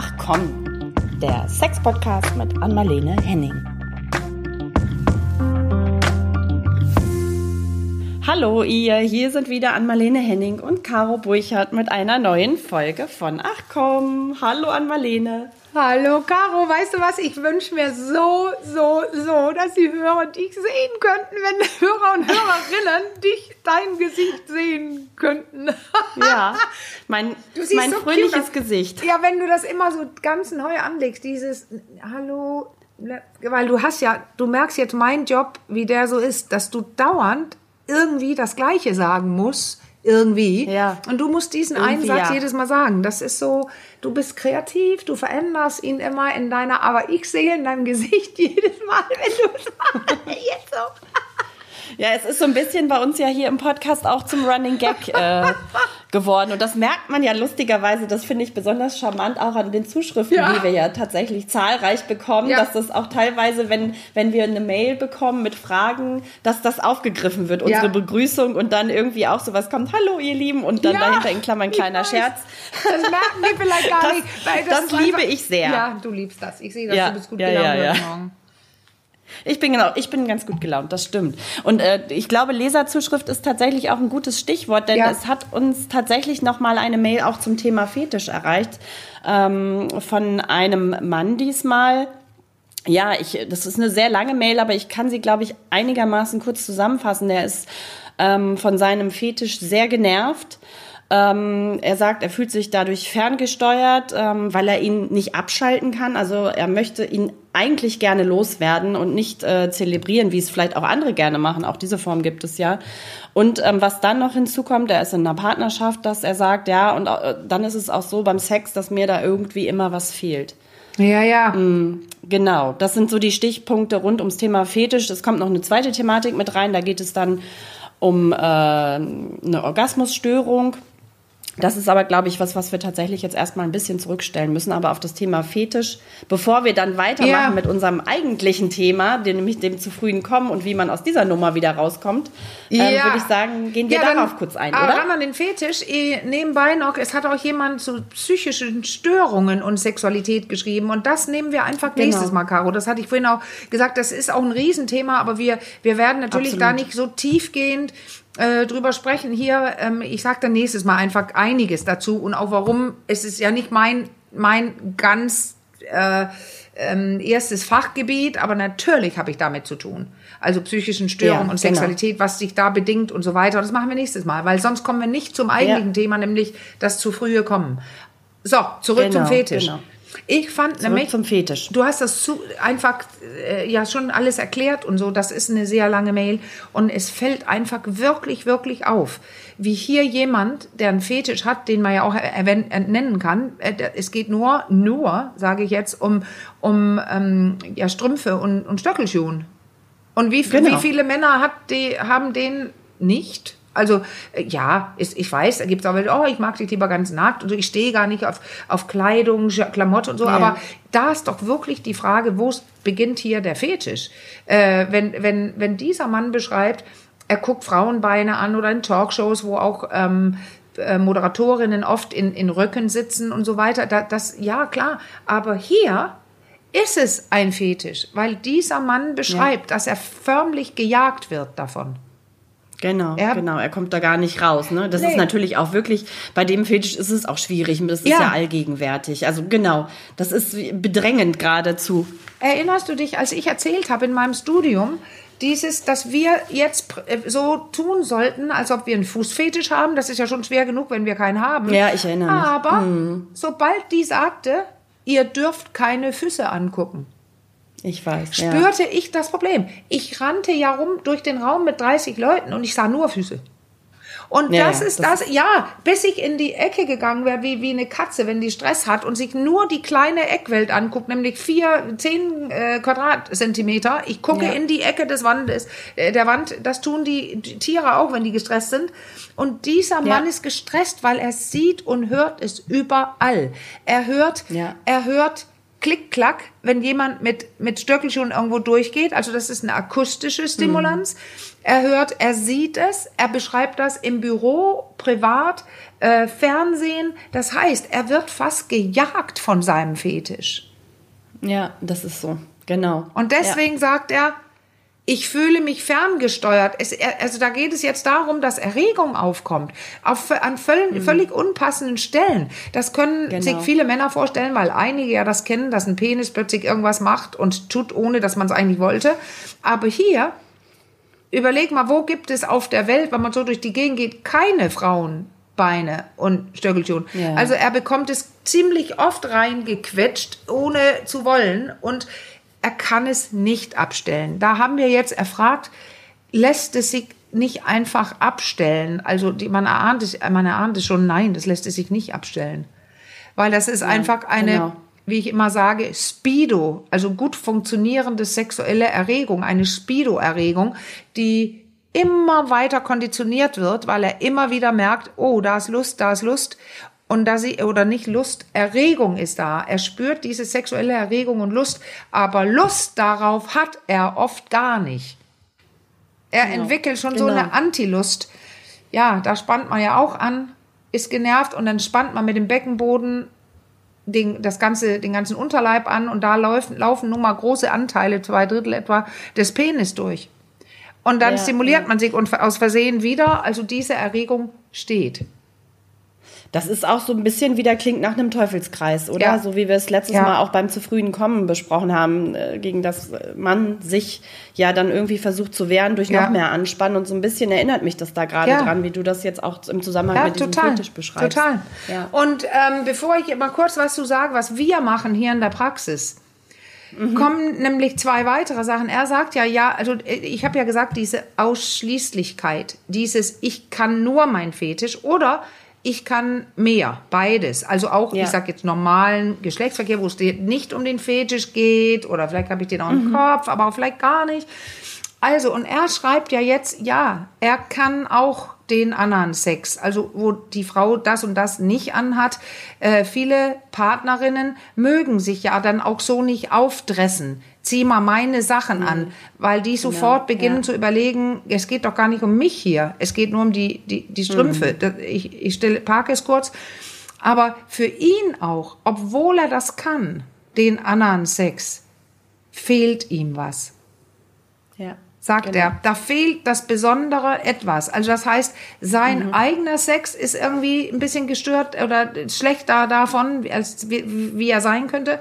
Ach komm, der Sex-Podcast mit Anmalene Henning. Hallo ihr, hier sind wieder Anmalene Henning und Caro Burchardt mit einer neuen Folge von Ach komm. Hallo Anmalene. Hallo Caro, weißt du was? Ich wünsche mir so, so, so, dass die Hörer dich sehen könnten, wenn Hörer und Hörerinnen dich, dein Gesicht sehen könnten. ja, mein, mein so fröhliches cute, Gesicht. Ja, wenn du das immer so ganz neu anlegst, dieses Hallo, weil du hast ja, du merkst jetzt meinen Job, wie der so ist, dass du dauernd irgendwie das Gleiche sagen musst irgendwie. Ja. Und du musst diesen irgendwie, einen Satz ja. jedes Mal sagen. Das ist so, du bist kreativ, du veränderst ihn immer in deiner, aber ich sehe in deinem Gesicht jedes Mal, wenn du es machst. Jetzt so. Ja, es ist so ein bisschen bei uns ja hier im Podcast auch zum Running Gag äh, geworden. Und das merkt man ja lustigerweise, das finde ich besonders charmant auch an den Zuschriften, ja. die wir ja tatsächlich zahlreich bekommen, ja. dass das auch teilweise, wenn, wenn wir eine Mail bekommen mit Fragen, dass das aufgegriffen wird, unsere ja. Begrüßung und dann irgendwie auch sowas kommt, hallo ihr Lieben, und dann dahinter in Klammern kleiner Scherz. Das merken wir vielleicht gar das, nicht. das, das liebe ich sehr. Ja, du liebst das. Ich sehe, dass du bist gut ja, gelaunt ja, ja. Ich bin genau, ich bin ganz gut gelaunt, das stimmt. Und äh, ich glaube, Leserzuschrift ist tatsächlich auch ein gutes Stichwort, denn ja. es hat uns tatsächlich noch mal eine Mail auch zum Thema Fetisch erreicht ähm, von einem Mann diesmal. Ja, ich, das ist eine sehr lange Mail, aber ich kann sie, glaube ich, einigermaßen kurz zusammenfassen. Der ist ähm, von seinem Fetisch sehr genervt ähm, er sagt, er fühlt sich dadurch ferngesteuert, ähm, weil er ihn nicht abschalten kann. Also er möchte ihn eigentlich gerne loswerden und nicht äh, zelebrieren, wie es vielleicht auch andere gerne machen. Auch diese Form gibt es ja. Und ähm, was dann noch hinzukommt, er ist in einer Partnerschaft, dass er sagt, ja, und äh, dann ist es auch so beim Sex, dass mir da irgendwie immer was fehlt. Ja, ja. Mm, genau, das sind so die Stichpunkte rund ums Thema Fetisch. Es kommt noch eine zweite Thematik mit rein, da geht es dann um äh, eine Orgasmusstörung. Das ist aber, glaube ich, was, was wir tatsächlich jetzt erstmal ein bisschen zurückstellen müssen. Aber auf das Thema Fetisch, bevor wir dann weitermachen ja. mit unserem eigentlichen Thema, dem, nämlich dem zu frühen Kommen und wie man aus dieser Nummer wieder rauskommt, ähm, ja. ähm, würde ich sagen, gehen wir ja, darauf dann, kurz ein, oder? Ran an den Fetisch. Eh, nebenbei noch, es hat auch jemand zu psychischen Störungen und Sexualität geschrieben. Und das nehmen wir einfach genau. nächstes Mal, Caro. Das hatte ich vorhin auch gesagt. Das ist auch ein Riesenthema, aber wir, wir werden natürlich Absolut. da nicht so tiefgehend äh, drüber sprechen hier. Ähm, ich sage dann nächstes Mal einfach einiges dazu und auch warum. Es ist ja nicht mein, mein ganz äh, ähm, erstes Fachgebiet, aber natürlich habe ich damit zu tun. Also psychischen Störungen ja, und genau. Sexualität, was sich da bedingt und so weiter. Und das machen wir nächstes Mal, weil sonst kommen wir nicht zum eigentlichen ja. Thema, nämlich das zu frühe Kommen. So, zurück genau, zum Fetisch. Genau. Ich fand Zurück nämlich, zum Fetisch. du hast das zu, einfach äh, ja schon alles erklärt und so. Das ist eine sehr lange Mail und es fällt einfach wirklich, wirklich auf, wie hier jemand, der einen Fetisch hat, den man ja auch nennen kann. Äh, es geht nur, nur, sage ich jetzt, um um ähm, ja Strümpfe und, und Stöckelschuhen. Und wie, genau. wie viele Männer hat die, haben den nicht? Also äh, ja, ist, ich weiß, da gibt es auch welche, oh, ich mag dich lieber ganz nackt und ich stehe gar nicht auf, auf Kleidung, Klamotte und so, ja. aber da ist doch wirklich die Frage, wo beginnt hier der Fetisch? Äh, wenn, wenn, wenn dieser Mann beschreibt, er guckt Frauenbeine an oder in Talkshows, wo auch ähm, äh, Moderatorinnen oft in, in Röcken sitzen und so weiter. Da, das, ja, klar. Aber hier ist es ein Fetisch, weil dieser Mann beschreibt, ja. dass er förmlich gejagt wird davon. Genau, er, genau. Er kommt da gar nicht raus. Ne? Das nee. ist natürlich auch wirklich, bei dem Fetisch ist es auch schwierig. Das ist ja, ja allgegenwärtig. Also genau, das ist bedrängend geradezu. Erinnerst du dich, als ich erzählt habe in meinem Studium, dieses, dass wir jetzt äh, so tun sollten, als ob wir einen Fußfetisch haben. Das ist ja schon schwer genug, wenn wir keinen haben. Ja, ich erinnere mich. Aber mhm. sobald die sagte, ihr dürft keine Füße angucken, ich weiß. Spürte ja. ich das Problem. Ich rannte ja rum durch den Raum mit 30 Leuten und ich sah nur Füße. Und ja, das ist das, das, ja, bis ich in die Ecke gegangen wäre, wie, wie eine Katze, wenn die Stress hat und sich nur die kleine Eckwelt anguckt, nämlich vier, zehn äh, Quadratzentimeter. Ich gucke ja. in die Ecke des Wandes, äh, der Wand, das tun die, die, Tiere auch, wenn die gestresst sind. Und dieser Mann ist gestresst, weil er sieht und hört es überall. Er hört, er hört Klick, klack, wenn jemand mit, mit Stöckelschuhen irgendwo durchgeht. Also das ist eine akustische Stimulanz. Mhm. Er hört, er sieht es, er beschreibt das im Büro, privat, äh, Fernsehen. Das heißt, er wird fast gejagt von seinem Fetisch. Ja, das ist so, genau. Und deswegen ja. sagt er, ich fühle mich ferngesteuert. Es, also da geht es jetzt darum, dass Erregung aufkommt. Auf, an völlig, mhm. völlig unpassenden Stellen. Das können genau. sich viele Männer vorstellen, weil einige ja das kennen, dass ein Penis plötzlich irgendwas macht und tut, ohne dass man es eigentlich wollte. Aber hier, überleg mal, wo gibt es auf der Welt, wenn man so durch die Gegend geht, keine Frauenbeine und Stöckelschuhen. Ja. Also er bekommt es ziemlich oft reingequetscht, ohne zu wollen. Und er kann es nicht abstellen. Da haben wir jetzt erfragt, lässt es sich nicht einfach abstellen? Also die, man, erahnt es, man erahnt es schon, nein, das lässt es sich nicht abstellen. Weil das ist ja, einfach eine, genau. wie ich immer sage, Speedo, also gut funktionierende sexuelle Erregung, eine Speedo-Erregung, die immer weiter konditioniert wird, weil er immer wieder merkt, oh, da ist Lust, da ist Lust und da sie oder nicht Lust, Erregung ist da. Er spürt diese sexuelle Erregung und Lust, aber Lust darauf hat er oft gar nicht. Er genau. entwickelt schon genau. so eine Antilust. Ja, da spannt man ja auch an, ist genervt und dann spannt man mit dem Beckenboden den, das ganze, den ganzen Unterleib an und da laufen, laufen nun mal große Anteile, zwei Drittel etwa, des Penis durch. Und dann ja, stimuliert ja. man sich und aus Versehen wieder, also diese Erregung steht. Das ist auch so ein bisschen wieder klingt nach einem Teufelskreis, oder? Ja. So wie wir es letztes ja. Mal auch beim zu frühen Kommen besprochen haben, äh, gegen das man sich ja dann irgendwie versucht zu wehren durch ja. noch mehr Anspannen. Und so ein bisschen erinnert mich das da gerade dran, wie du das jetzt auch im Zusammenhang mit diesem total. Fetisch beschreibst. Total. Und ähm, bevor ich mal kurz was zu sagen, was wir machen hier in der Praxis, Mhm. kommen nämlich zwei weitere Sachen. Er sagt ja, ja, also äh, ich habe ja gesagt, diese Ausschließlichkeit, dieses ich kann nur mein Fetisch oder ich kann mehr, beides. Also auch, ja. ich sag jetzt normalen Geschlechtsverkehr, wo es nicht um den Fetisch geht oder vielleicht habe ich den auch im mhm. Kopf, aber auch vielleicht gar nicht. Also, und er schreibt ja jetzt, ja, er kann auch den anderen Sex, also wo die Frau das und das nicht anhat. Äh, viele Partnerinnen mögen sich ja dann auch so nicht aufdressen zieh mal meine Sachen an, mhm. weil die sofort genau, beginnen ja. zu überlegen, es geht doch gar nicht um mich hier, es geht nur um die, die, die Strümpfe. Mhm. Ich, ich stelle, parke es kurz. Aber für ihn auch, obwohl er das kann, den anderen Sex, fehlt ihm was. Sagt genau. er. Da fehlt das besondere etwas. Also das heißt, sein mhm. eigener Sex ist irgendwie ein bisschen gestört oder schlechter davon, als wie, wie er sein könnte.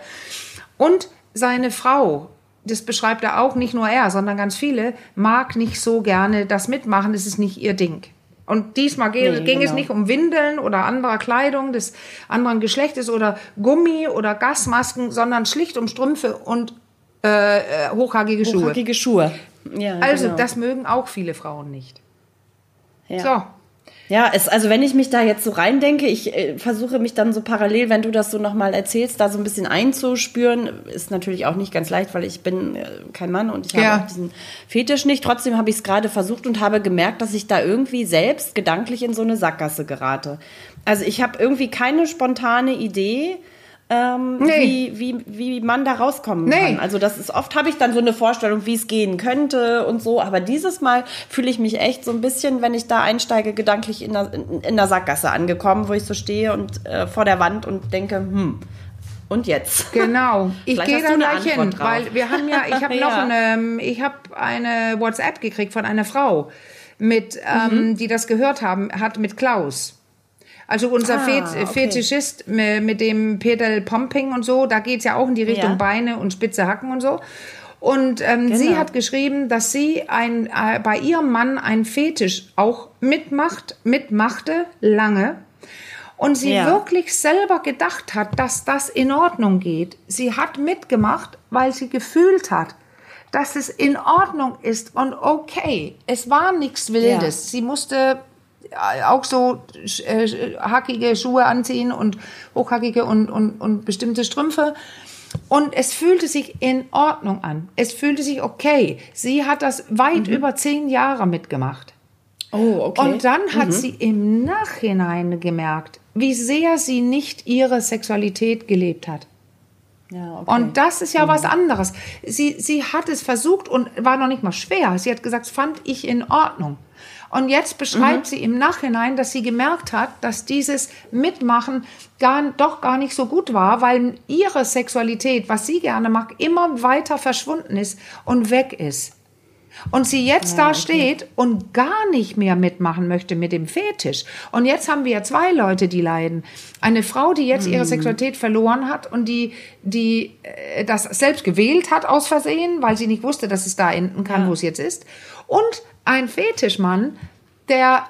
Und seine Frau das beschreibt er auch, nicht nur er, sondern ganz viele, mag nicht so gerne das mitmachen, das ist nicht ihr Ding. Und diesmal ging, nee, ging genau. es nicht um Windeln oder anderer Kleidung des anderen Geschlechtes oder Gummi oder Gasmasken, sondern schlicht um Strümpfe und äh, äh hochhackige Schuhe. Hochhackige Schuhe. Ja, also, genau. das mögen auch viele Frauen nicht. Ja. So, ja, es, also wenn ich mich da jetzt so reindenke, ich äh, versuche mich dann so parallel, wenn du das so nochmal erzählst, da so ein bisschen einzuspüren, ist natürlich auch nicht ganz leicht, weil ich bin äh, kein Mann und ich ja. habe auch diesen Fetisch nicht. Trotzdem habe ich es gerade versucht und habe gemerkt, dass ich da irgendwie selbst gedanklich in so eine Sackgasse gerate. Also ich habe irgendwie keine spontane Idee, ähm, nee. wie, wie, wie man da rauskommen nee. kann. Also das ist oft habe ich dann so eine Vorstellung, wie es gehen könnte und so, aber dieses Mal fühle ich mich echt so ein bisschen, wenn ich da einsteige, gedanklich in der, in, in der Sackgasse angekommen, wo ich so stehe und äh, vor der Wand und denke, hm, und jetzt? Genau. Ich gehe da gleich hin, drauf. weil wir haben ja, ich habe ja. noch eine, ich habe eine WhatsApp gekriegt von einer Frau mit, ähm, mhm. die das gehört haben, hat mit Klaus. Also unser ah, okay. Fetischist mit dem Pedal Pumping und so, da geht's ja auch in die Richtung ja. Beine und spitze Hacken und so. Und ähm, genau. sie hat geschrieben, dass sie ein, äh, bei ihrem Mann ein Fetisch auch mitmacht, mitmachte, lange. Und sie ja. wirklich selber gedacht hat, dass das in Ordnung geht. Sie hat mitgemacht, weil sie gefühlt hat, dass es in Ordnung ist und okay. Es war nichts Wildes. Ja. Sie musste auch so äh, hackige Schuhe anziehen und hochhackige und, und, und bestimmte Strümpfe. Und es fühlte sich in Ordnung an. Es fühlte sich okay. Sie hat das weit mhm. über zehn Jahre mitgemacht. Oh, okay. Und dann hat mhm. sie im Nachhinein gemerkt, wie sehr sie nicht ihre Sexualität gelebt hat. Ja, okay. Und das ist ja mhm. was anderes. Sie, sie hat es versucht und war noch nicht mal schwer. Sie hat gesagt, fand ich in Ordnung. Und jetzt beschreibt mhm. sie im Nachhinein, dass sie gemerkt hat, dass dieses Mitmachen gar, doch gar nicht so gut war, weil ihre Sexualität, was sie gerne mag, immer weiter verschwunden ist und weg ist. Und sie jetzt ja, da okay. steht und gar nicht mehr mitmachen möchte mit dem Fetisch. Und jetzt haben wir zwei Leute, die leiden. Eine Frau, die jetzt ihre mhm. Sexualität verloren hat und die, die äh, das selbst gewählt hat aus Versehen, weil sie nicht wusste, dass es da enden kann, ja. wo es jetzt ist. Und ein Fetischmann, der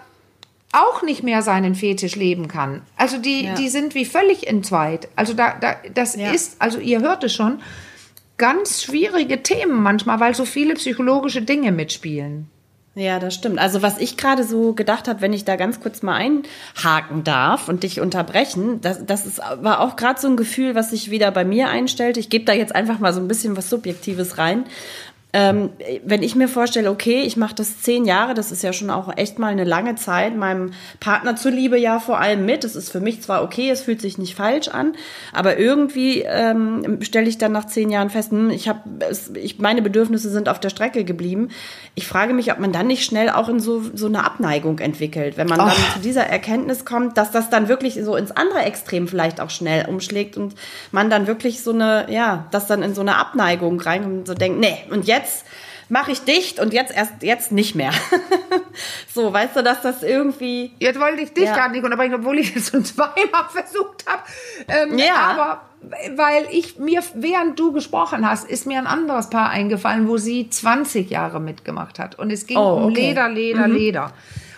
auch nicht mehr seinen Fetisch leben kann. Also die, ja. die sind wie völlig entzweit. Also da, da das ja. ist, also ihr hört es schon, ganz schwierige Themen manchmal, weil so viele psychologische Dinge mitspielen. Ja, das stimmt. Also was ich gerade so gedacht habe, wenn ich da ganz kurz mal einhaken darf und dich unterbrechen, das, das ist, war auch gerade so ein Gefühl, was sich wieder bei mir einstellt. Ich gebe da jetzt einfach mal so ein bisschen was Subjektives rein. Ähm, wenn ich mir vorstelle, okay, ich mache das zehn Jahre, das ist ja schon auch echt mal eine lange Zeit, meinem Partner zuliebe ja vor allem mit. Es ist für mich zwar okay, es fühlt sich nicht falsch an, aber irgendwie ähm, stelle ich dann nach zehn Jahren fest, hm, ich habe, ich, meine Bedürfnisse sind auf der Strecke geblieben. Ich frage mich, ob man dann nicht schnell auch in so, so eine Abneigung entwickelt, wenn man oh. dann zu dieser Erkenntnis kommt, dass das dann wirklich so ins andere Extrem vielleicht auch schnell umschlägt und man dann wirklich so eine, ja, das dann in so eine Abneigung rein und so denkt, nee, und jetzt jetzt mache ich dicht und jetzt erst jetzt nicht mehr. so, weißt du, dass das irgendwie. Jetzt wollte ich dich ja. gar nicht unterbrechen, obwohl ich es schon zweimal versucht habe. Ähm, ja. Aber weil ich mir, während du gesprochen hast, ist mir ein anderes Paar eingefallen, wo sie 20 Jahre mitgemacht hat. Und es ging oh, um Leder, Leder, mhm. Leder.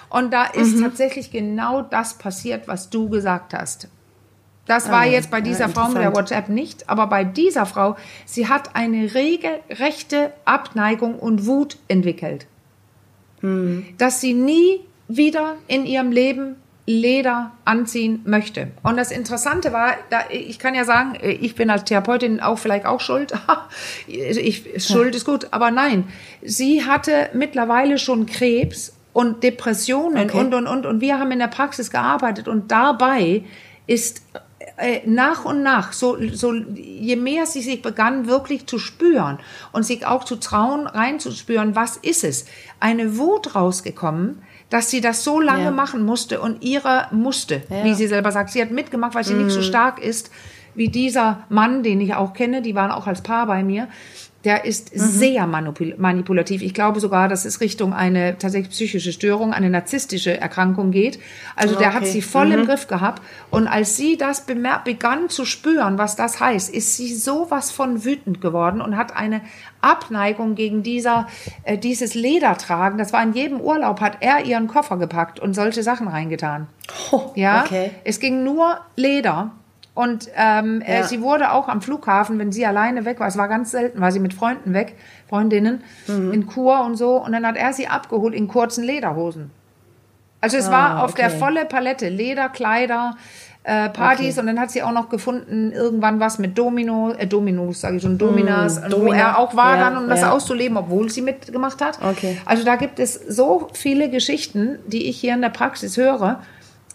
Und da ist mhm. tatsächlich genau das passiert, was du gesagt hast. Das war ah, jetzt bei dieser ja, Frau mit der WhatsApp nicht, aber bei dieser Frau, sie hat eine regelrechte Abneigung und Wut entwickelt. Hm. Dass sie nie wieder in ihrem Leben Leder anziehen möchte. Und das Interessante war, da, ich kann ja sagen, ich bin als Therapeutin auch vielleicht auch schuld. ich, schuld ist gut, aber nein. Sie hatte mittlerweile schon Krebs und Depressionen okay. und, und, und. Und wir haben in der Praxis gearbeitet und dabei ist äh, nach und nach, so, so, je mehr sie sich begann wirklich zu spüren und sich auch zu trauen, reinzuspüren, was ist es, eine Wut rausgekommen, dass sie das so lange ja. machen musste und ihre musste, ja. wie sie selber sagt. Sie hat mitgemacht, weil sie mhm. nicht so mhm. stark ist wie dieser Mann, den ich auch kenne, die waren auch als Paar bei mir. Der ist mhm. sehr manipulativ. Ich glaube sogar, dass es Richtung eine tatsächlich psychische Störung, eine narzisstische Erkrankung geht. Also okay. der hat sie voll mhm. im Griff gehabt. Und als sie das begann zu spüren, was das heißt, ist sie sowas von wütend geworden und hat eine Abneigung gegen dieser, äh, dieses Ledertragen. Das war in jedem Urlaub, hat er ihren Koffer gepackt und solche Sachen reingetan. Oh, ja, okay. es ging nur Leder. Und ähm, äh, ja. sie wurde auch am Flughafen, wenn sie alleine weg war, es war ganz selten, war sie mit Freunden weg, Freundinnen, mhm. in Kur und so. Und dann hat er sie abgeholt in kurzen Lederhosen. Also es ah, war auf okay. der volle Palette, Leder, Kleider, äh, Partys okay. und dann hat sie auch noch gefunden irgendwann was mit Domino, äh, Dominos, sage ich schon, Dominas, mm, wo er auch war ja, dann, um ja. das auszuleben, obwohl sie mitgemacht hat. Okay. Also da gibt es so viele Geschichten, die ich hier in der Praxis höre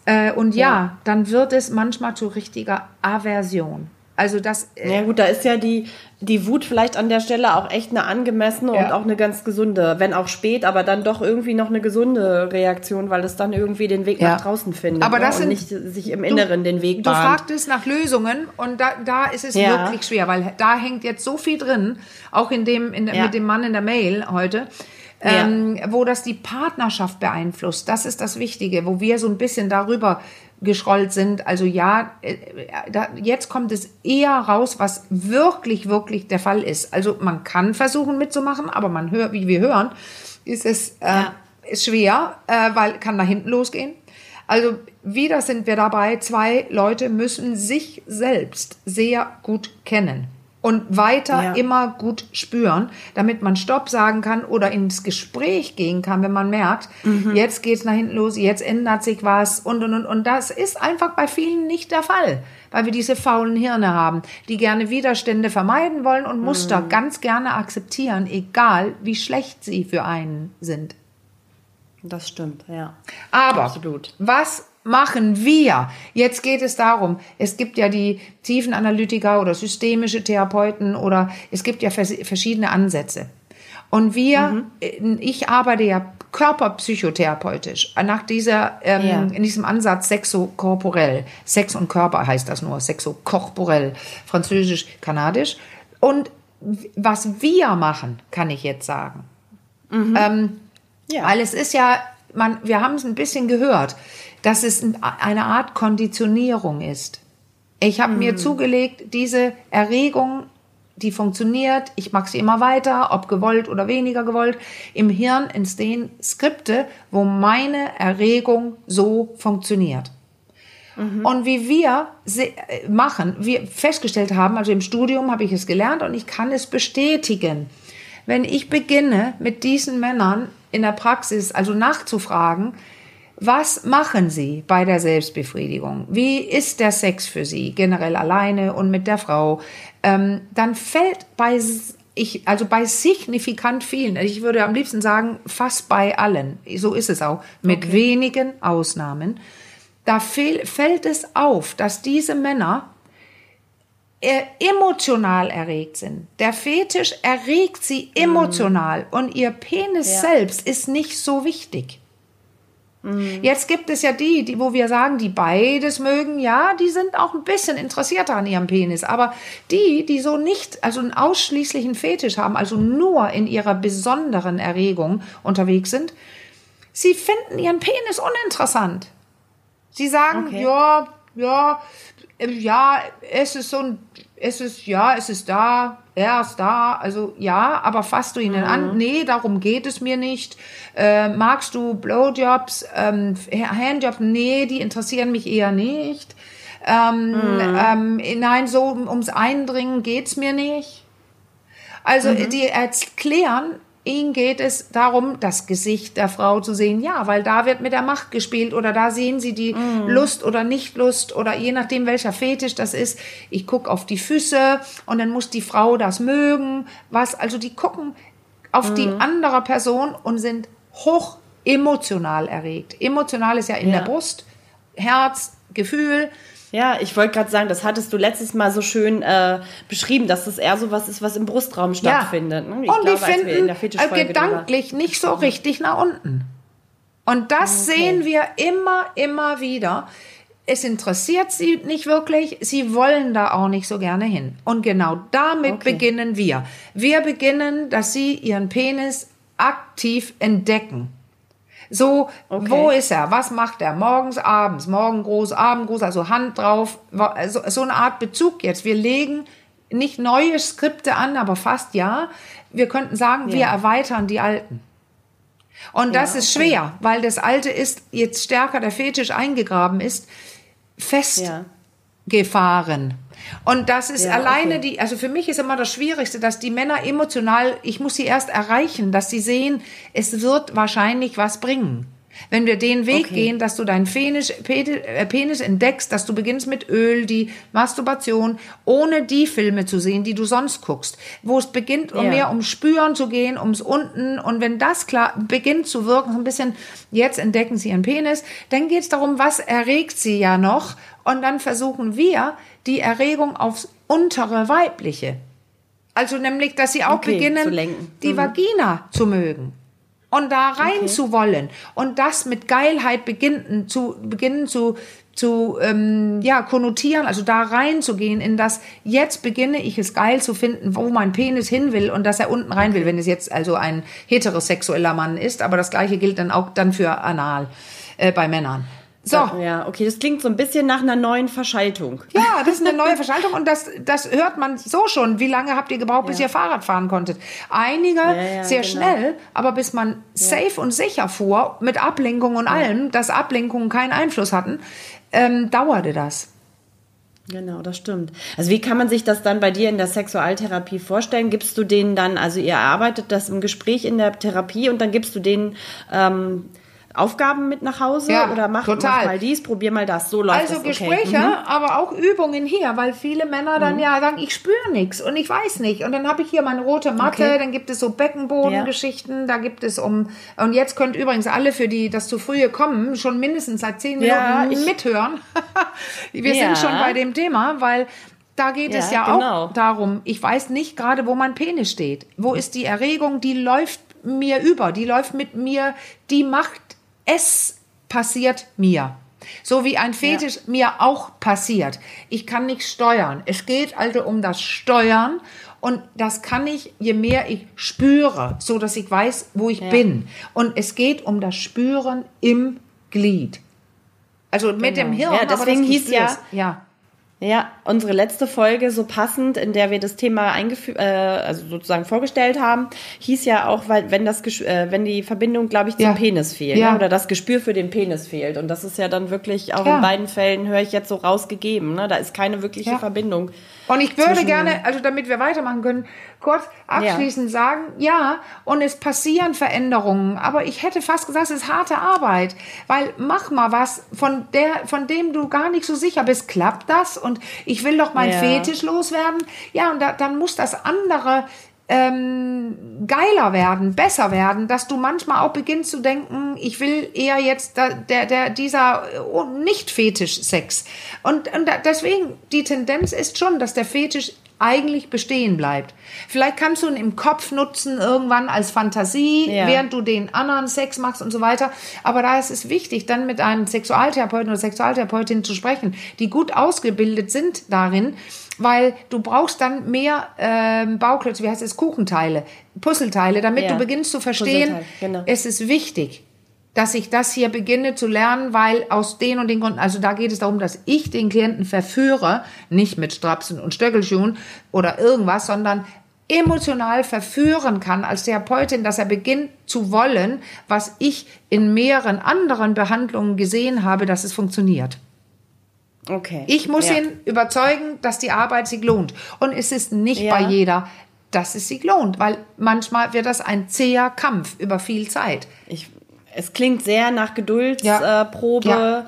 äh, und ja, ja, dann wird es manchmal zu richtiger Aversion. Also das. Äh ja gut, da ist ja die, die Wut vielleicht an der Stelle auch echt eine angemessene ja. und auch eine ganz gesunde, wenn auch spät, aber dann doch irgendwie noch eine gesunde Reaktion, weil es dann irgendwie den Weg ja. nach draußen findet. Aber das ne? sind, nicht sich im Inneren du, den Weg bahnt. Du fragtest nach Lösungen und da, da ist es wirklich schwer, weil da hängt jetzt so viel drin, auch in dem, in, mit dem Mann in der Mail heute ähm, ja. wo das die Partnerschaft beeinflusst. Das ist das Wichtige, wo wir so ein bisschen darüber geschrollt sind. Also ja, äh, da, jetzt kommt es eher raus, was wirklich, wirklich der Fall ist. Also man kann versuchen mitzumachen, aber man hört, wie wir hören, ist es äh, ja. ist schwer, äh, weil kann da hinten losgehen. Also wieder sind wir dabei, zwei Leute müssen sich selbst sehr gut kennen und weiter ja. immer gut spüren, damit man Stopp sagen kann oder ins Gespräch gehen kann, wenn man merkt, mhm. jetzt geht's nach hinten los, jetzt ändert sich was und und und und das ist einfach bei vielen nicht der Fall, weil wir diese faulen Hirne haben, die gerne Widerstände vermeiden wollen und Muster mhm. ganz gerne akzeptieren, egal wie schlecht sie für einen sind. Das stimmt, ja. Aber Absolut. was machen wir? Jetzt geht es darum, es gibt ja die Tiefenanalytiker oder systemische Therapeuten oder es gibt ja verschiedene Ansätze. Und wir, mhm. ich arbeite ja körperpsychotherapeutisch nach dieser ähm, ja. in diesem Ansatz sexokorporell. Sex und Körper heißt das nur, sexokorporell, französisch, kanadisch. Und was wir machen, kann ich jetzt sagen. Mhm. Ähm, ja. Weil es ist ja, man, wir haben es ein bisschen gehört, dass es eine Art Konditionierung ist. Ich habe mhm. mir zugelegt, diese Erregung die funktioniert, ich mache sie immer weiter, ob gewollt oder weniger gewollt. Im Hirn entstehen Skripte, wo meine Erregung so funktioniert. Mhm. Und wie wir äh, machen, wir festgestellt haben, also im Studium habe ich es gelernt und ich kann es bestätigen. Wenn ich beginne, mit diesen Männern in der Praxis, also nachzufragen, was machen Sie bei der Selbstbefriedigung? Wie ist der Sex für Sie generell alleine und mit der Frau? Ähm, dann fällt bei ich, also bei signifikant vielen, ich würde am liebsten sagen, fast bei allen, so ist es auch, mit okay. wenigen Ausnahmen, da fehl, fällt es auf, dass diese Männer emotional erregt sind. Der Fetisch erregt sie mhm. emotional mm. und ihr Penis ja. selbst ist nicht so wichtig. Mhm. Jetzt gibt es ja die, die, wo wir sagen, die beides mögen, ja, die sind auch ein bisschen interessierter an ihrem Penis. Aber die, die so nicht, also einen ausschließlichen Fetisch haben, also nur in ihrer besonderen Erregung unterwegs sind, sie finden ihren Penis uninteressant. Sie sagen, okay. ja, ja, ja, es ist so ein, es ist, ja, es ist da, er ist da, also ja, aber fasst du ihn mhm. an? Nee, darum geht es mir nicht. Äh, magst du Blowjobs, ähm, Handjobs? Nee, die interessieren mich eher nicht. Ähm, mhm. ähm, nein, so ums Eindringen geht's mir nicht. Also mhm. die erklären, Ihnen geht es darum, das Gesicht der Frau zu sehen. Ja, weil da wird mit der Macht gespielt oder da sehen Sie die mm. Lust oder Nicht-Lust oder je nachdem, welcher Fetisch das ist. Ich gucke auf die Füße und dann muss die Frau das mögen. Was, also die gucken auf mm. die andere Person und sind hoch emotional erregt. Emotional ist ja in ja. der Brust, Herz, Gefühl. Ja, ich wollte gerade sagen, das hattest du letztes Mal so schön äh, beschrieben, dass das eher so was ist, was im Brustraum stattfindet. Ne? Ich und glaube, die finden äh, gedanklich nicht so richtig nach unten. Und das okay. sehen wir immer, immer wieder. Es interessiert sie nicht wirklich, sie wollen da auch nicht so gerne hin. Und genau damit okay. beginnen wir. Wir beginnen, dass sie ihren Penis aktiv entdecken. So, okay. wo ist er? Was macht er? Morgens, abends, morgen groß, abend groß, also Hand drauf. So, so eine Art Bezug jetzt. Wir legen nicht neue Skripte an, aber fast ja. Wir könnten sagen, ja. wir erweitern die alten. Und das ja, ist schwer, weil das alte ist, jetzt stärker der Fetisch eingegraben ist, festgefahren. Ja. Und das ist ja, alleine okay. die, also für mich ist immer das Schwierigste, dass die Männer emotional, ich muss sie erst erreichen, dass sie sehen, es wird wahrscheinlich was bringen. Wenn wir den Weg okay. gehen, dass du deinen Penis, äh, Penis entdeckst, dass du beginnst mit Öl, die Masturbation, ohne die Filme zu sehen, die du sonst guckst, wo es beginnt, um ja. mehr ums Spüren zu gehen, ums Unten. Und wenn das klar beginnt zu wirken, so ein bisschen, jetzt entdecken sie ihren Penis, dann geht es darum, was erregt sie ja noch. Und dann versuchen wir, die Erregung aufs untere Weibliche. Also nämlich, dass sie auch okay, beginnen, die mhm. Vagina zu mögen und da rein okay. zu wollen und das mit Geilheit beginnen zu beginnen zu zu ähm, ja konnotieren, also da reinzugehen in das jetzt beginne ich es geil zu finden, wo mein Penis hin will und dass er unten rein will, wenn es jetzt also ein heterosexueller Mann ist, aber das gleiche gilt dann auch dann für anal äh, bei Männern. So. Ja, okay, das klingt so ein bisschen nach einer neuen Verschaltung. Ja, das ist eine neue Verschaltung und das, das hört man so schon. Wie lange habt ihr gebraucht, bis ja. ihr Fahrrad fahren konntet? Einige ja, ja, sehr genau. schnell, aber bis man safe und sicher fuhr, mit Ablenkung und allem, dass Ablenkungen keinen Einfluss hatten, ähm, dauerte das. Genau, das stimmt. Also wie kann man sich das dann bei dir in der Sexualtherapie vorstellen? Gibst du denen dann, also ihr erarbeitet das im Gespräch in der Therapie und dann gibst du denen ähm, Aufgaben mit nach Hause Ja, oder mach, mach mal dies, probier mal das. So läuft Also das. Okay. Gespräche, Mhm. aber auch Übungen hier, weil viele Männer dann ja sagen, ich spüre nichts und ich weiß nicht. Und dann habe ich hier meine rote Matte, Okay. dann gibt es so Beckenbodengeschichten, da gibt es um, und jetzt könnt übrigens alle für die, das zu frühe kommen, schon mindestens seit zehn Ja, Minuten ich- mithören. Wir Ja. sind schon bei dem Thema, weil da geht es ja Ja, genau. auch darum, ich weiß nicht gerade, wo mein Penis steht. Wo ist die Erregung, die läuft mir über, die läuft mit mir, die macht es passiert mir. So wie ein Fetisch mir auch passiert. Ich kann nicht steuern. Es geht also um das Steuern und das kann ich, je mehr ich spüre, so dass ich weiß, wo ich bin. Und es geht um das Spüren im Glied. Also mit dem Hirn. Genau. Ja, aber deswegen das hieß ja- ja. Ja, unsere letzte Folge so passend, in der wir das Thema eingeführt, äh, also sozusagen vorgestellt haben, hieß ja auch, weil wenn das, äh, wenn die Verbindung, glaube ich, zum Ja. Penis fehlt Ja. ne? oder das Gespür für den Penis fehlt. Und das ist ja dann wirklich auch Ja. in beiden Fällen höre ich jetzt so rausgegeben. Ne? Da ist keine wirkliche. Verbindung. Und ich würde gerne, also damit wir weitermachen können, kurz abschließend sagen, ja, und es passieren Veränderungen, aber ich hätte fast gesagt, es ist harte Arbeit, weil mach mal was, von der, von dem du gar nicht so sicher bist, klappt das? Und ich will doch meinen Ja. Fetisch loswerden. Ja, und da, dann muss das andere ähm, geiler werden, besser werden, dass du manchmal auch beginnst zu denken, ich will eher jetzt da, der, der, dieser oh, Nicht-Fetisch-Sex. Und, und da- deswegen, die Tendenz ist schon, dass der Fetisch eigentlich bestehen bleibt. Vielleicht kannst du ihn im Kopf nutzen, irgendwann als Fantasie, Ja. während du den anderen Sex machst und so weiter. Aber da ist es wichtig, dann mit einem Sexualtherapeuten oder Sexualtherapeutin zu sprechen, die gut ausgebildet sind darin, weil du brauchst dann mehr ähm, Bauklötze, wie heißt es, Kuchenteile, Puzzleteile, damit Ja. du beginnst zu verstehen, genau. es ist wichtig, dass ich das hier beginne zu lernen, weil aus den und den Gründen, also da geht es darum, dass ich den Klienten verführe, nicht mit Strapsen und Stöckelschuhen oder irgendwas, sondern emotional verführen kann als Therapeutin, dass er beginnt zu wollen, was ich in mehreren anderen Behandlungen gesehen habe, dass es funktioniert. Okay. Ich muss ja. ihn überzeugen, dass die Arbeit sich lohnt. Und es ist nicht Ja. bei jeder, dass es sich lohnt, weil manchmal wird das ein zäher Kampf über viel Zeit. Ich, es klingt sehr nach Geduldsprobe, Ja. äh, Ja.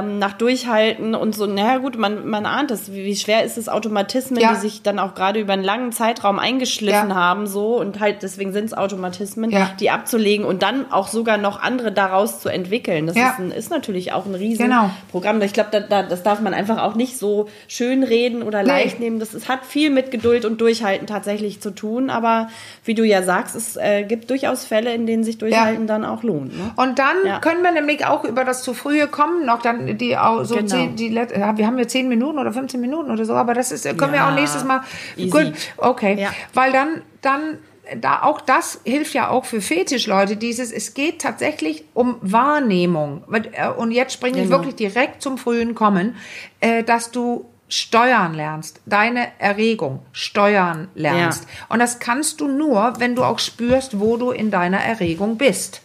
ähm, nach Durchhalten und so. Naja, gut, man, man ahnt es. Wie, wie schwer ist es, Automatismen, Ja. die sich dann auch gerade über einen langen Zeitraum eingeschliffen haben, so und halt deswegen sind es Automatismen, die abzulegen und dann auch sogar noch andere daraus zu entwickeln. Das ist, ein, ist natürlich auch ein Genau. Riesenprogramm. Ich glaube, da, da, das darf man einfach auch nicht so schön reden oder leicht nehmen. Das ist, hat viel mit Geduld und Durchhalten tatsächlich zu tun. Aber wie du ja sagst, es äh, gibt durchaus Fälle, in denen sich Durchhalten dann auch lohnt. Ne? Und dann Ja. können wir nämlich auch über das zu frühe kommen, noch dann die so Genau. zehn, die ja, wir haben ja zehn Minuten oder 15 Minuten oder so, aber das ist können wir Ja, auch nächstes Mal easy. gut, okay, Ja. weil dann dann da auch das hilft ja auch für Fetischleute dieses es geht tatsächlich um Wahrnehmung äh, und jetzt springe ich Genau. wirklich direkt zum frühen kommen, äh, dass du steuern lernst, deine Erregung steuern lernst. Und das kannst du nur, wenn du auch spürst, wo du in deiner Erregung bist.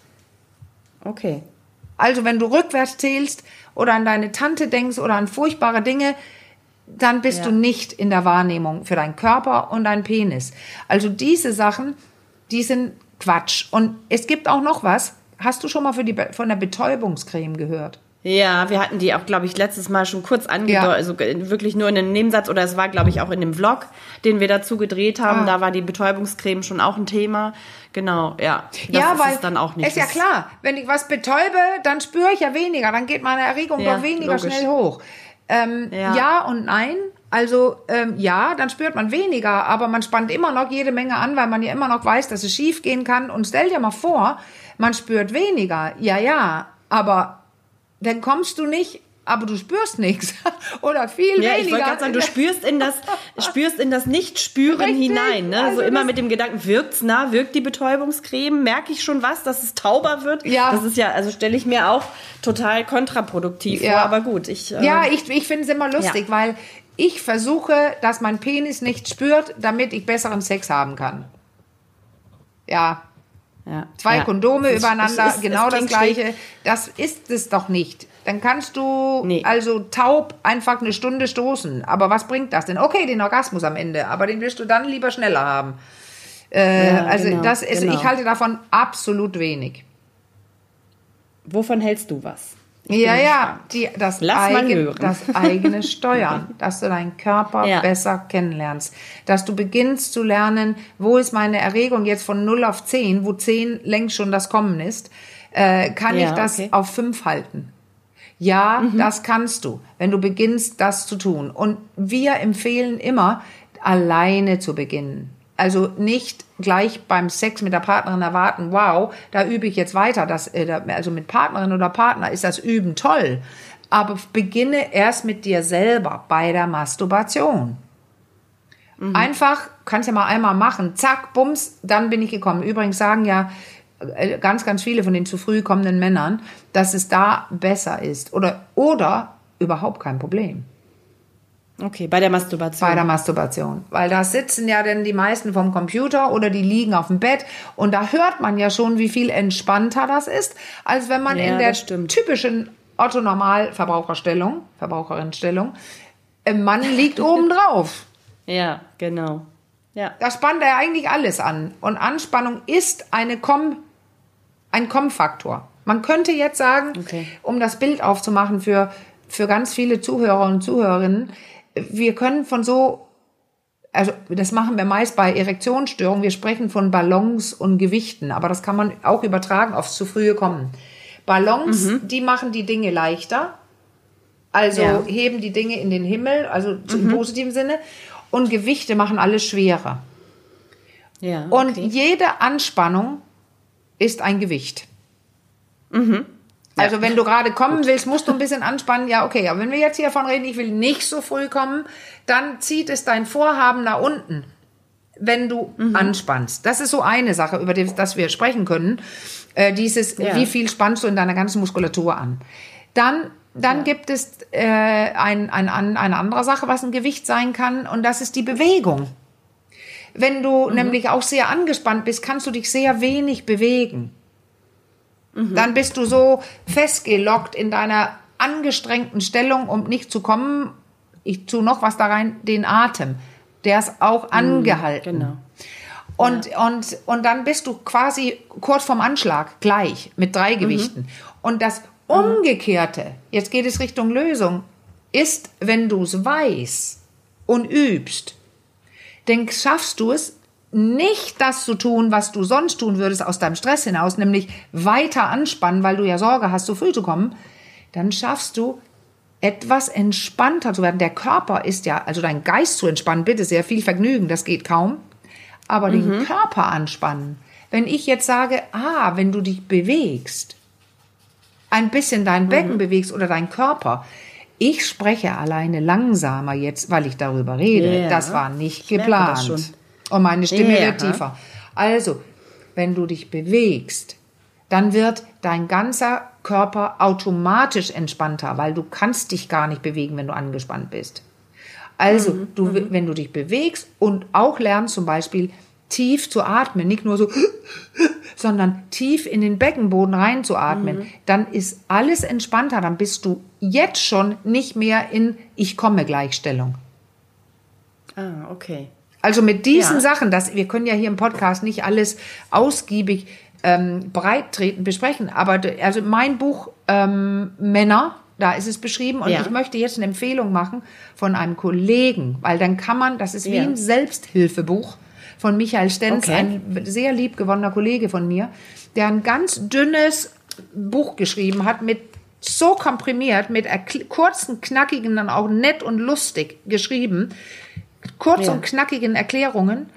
Okay. Also wenn du rückwärts zählst oder an deine Tante denkst oder an furchtbare Dinge, dann bist Ja. du nicht in der Wahrnehmung für deinen Körper und deinen Penis. Also diese Sachen, die sind Quatsch. Und es gibt auch noch was. Hast du schon mal die, von der Betäubungscreme gehört? Ja, wir hatten die auch, glaube ich, letztes Mal schon kurz angedeutet, Ja. also wirklich nur in einem Nebensatz oder es war, glaube ich, auch in dem Vlog, den wir dazu gedreht haben. Ah. Da war die Betäubungscreme schon auch ein Thema. Genau, ja. Das ja, ist weil es dann auch nicht. ist ja klar, wenn ich was betäube, dann spüre ich ja weniger, dann geht meine Erregung Ja, doch weniger logisch. schnell hoch. Ähm, Ja. ja. und nein. Also ähm, ja, dann spürt man weniger, aber man spannt immer noch jede Menge an, weil man ja immer noch weiß, dass es schief gehen kann. Und stell dir mal vor, man spürt weniger. Ja, ja, aber dann kommst du nicht, aber du spürst nichts oder viel Ja, weniger. ich wollte gerade sagen, du spürst in das, spürst in das Nicht-Spüren Richtig, hinein. Ne? also so immer mit dem Gedanken, wirkt's nah, wirkt die Betäubungscreme? Merke ich schon was, dass es tauber wird? Ja. Das ist ja, also stelle ich mir auch total kontraproduktiv Ja. vor, aber gut. Ich, äh, Ja, ich, ich finde es immer lustig, Ja. weil ich versuche, dass mein Penis nicht spürt, damit ich besseren Sex haben kann. Ja, ja, zwei ja. Kondome Es ist- übereinander, es ist- genau das klingt schräg. gleiche. Das ist es doch nicht. Dann kannst du Nee. also taub einfach eine Stunde stoßen. Aber was bringt das denn? Okay, den Orgasmus am Ende, aber den willst du dann lieber schneller haben. Äh, Ja, also genau, das ist, genau. ich halte davon absolut wenig. Wovon hältst du was? Ja, ja, die, das, eigen, das eigene Steuern, dass du deinen Körper ja. besser kennenlernst, dass du beginnst zu lernen, wo ist meine Erregung jetzt von 0 auf 10, wo 10 längst schon das Kommen ist, äh, kann ja, ich das okay. auf 5 halten. Ja, mhm. das kannst du, wenn du beginnst, das zu tun. Und wir empfehlen immer, alleine zu beginnen. Also nicht gleich beim Sex mit der Partnerin erwarten, wow, da übe ich jetzt weiter. Das, äh, also mit Partnerin oder Partner ist das Üben toll. Aber beginne erst mit dir selber bei der Masturbation. Mhm. Einfach, kannst ja mal einmal machen, zack, bums, dann bin ich gekommen. Übrigens sagen ja äh, ganz, ganz viele von den zu früh kommenden Männern, dass es da besser ist. Oder, oder überhaupt kein Problem. Okay, bei der Masturbation. Bei der Masturbation. Weil da sitzen ja dann die meisten vom Computer oder die liegen auf dem Bett und da hört man ja schon, wie viel entspannter das ist, als wenn man ja, in der typischen Otto-Normal-Verbraucherstellung, Verbraucherinstellung, ein Mann liegt oben drauf. Ja, genau. Ja. Da spannt er eigentlich alles an. Und Anspannung ist eine Komm, ein Komm-Faktor. Man könnte jetzt sagen, okay. um das Bild aufzumachen für, für ganz viele Zuhörer und Zuhörerinnen, wir können von so, also das machen wir meist bei Erektionsstörungen, wir sprechen von Ballons und Gewichten, aber das kann man auch übertragen aufs zu frühe Kommen. Ballons, mhm. die machen die Dinge leichter, also ja. heben die Dinge in den Himmel, also mhm. im positiven Sinne, und Gewichte machen alles schwerer. Ja, okay. Und jede Anspannung ist ein Gewicht. Mhm. Also wenn du gerade kommen willst, musst du ein bisschen anspannen. Ja, okay. Aber wenn wir jetzt hier davon reden, ich will nicht so früh kommen, dann zieht es dein Vorhaben nach unten, wenn du mhm. anspannst. Das ist so eine Sache, über die das wir sprechen können. Äh, dieses, ja. wie viel spannst du in deiner ganzen Muskulatur an? Dann dann ja. gibt es äh, ein, ein, eine andere Sache, was ein Gewicht sein kann, und das ist die Bewegung. Wenn du mhm. nämlich auch sehr angespannt bist, kannst du dich sehr wenig bewegen. Mhm. Dann bist du so festgelockt in deiner angestrengten Stellung, um nicht zu kommen. Ich tue noch was da rein, den Atem. Der ist auch mhm, angehalten. Genau. Und, ja. und, und dann bist du quasi kurz vorm Anschlag, gleich, mit drei mhm. Gewichten. Mhm. Und das Umgekehrte, jetzt geht es Richtung Lösung, ist, wenn du es weißt und übst, dann schaffst du es, nicht das zu tun, was du sonst tun würdest aus deinem Stress hinaus, nämlich weiter anspannen, weil du ja Sorge hast, zu früh zu kommen, dann schaffst du etwas entspannter zu werden. Der Körper ist ja, also dein Geist zu entspannen, bitte sehr viel Vergnügen, das geht kaum, aber mhm. den Körper anspannen. Wenn ich jetzt sage, ah, wenn du dich bewegst, ein bisschen dein Becken mhm. bewegst oder dein Körper, ich spreche alleine langsamer jetzt, weil ich darüber rede. Yeah. Das war nicht ich geplant. Und meine Stimme yeah. wird tiefer. Also, wenn du dich bewegst, dann wird dein ganzer Körper automatisch entspannter, weil du kannst dich gar nicht bewegen, wenn du angespannt bist. Also, mhm. du, mhm. wenn du dich bewegst und auch lernst zum Beispiel tief zu atmen, nicht nur so, sondern tief in den Beckenboden reinzuatmen, mhm. dann ist alles entspannter, dann bist du jetzt schon nicht mehr in Ich komme Gleichstellung. Ah, okay. Also mit diesen ja. Sachen, das, wir können ja hier im Podcast nicht alles ausgiebig ähm, breit treten besprechen, aber also mein Buch ähm, Männer, da ist es beschrieben und ja. ich möchte jetzt eine Empfehlung machen von einem Kollegen, weil dann kann man, das ist wie ja. ein Selbsthilfebuch von Michael Stenz, okay. ein sehr lieb gewonnener Kollege von mir, der ein ganz dünnes Buch geschrieben hat mit so komprimiert, mit kurzen, knackigen, dann auch nett und lustig geschrieben, kurz ja. und knackigen Erklärungen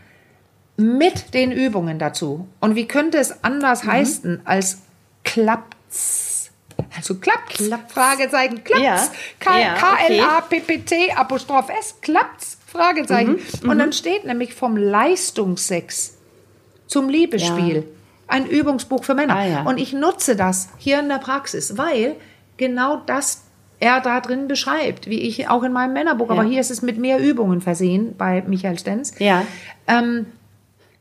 mit den Übungen dazu. Und wie könnte es anders mhm. heißen als klappt's? Also klappt's? klappt's. Fragezeichen, klappt's? Ja. K-L-A-P-P-T, Apostroph S, klappt's? Fragezeichen. Mhm. Und dann mhm. steht nämlich vom Leistungssex zum Liebesspiel. Ja. Ein Übungsbuch für Männer. Ah, ja. Und ich nutze das hier in der Praxis, weil genau das er da drin beschreibt, wie ich auch in meinem Männerbuch, ja. aber hier ist es mit mehr Übungen versehen bei Michael Stenz. Ja. Ähm,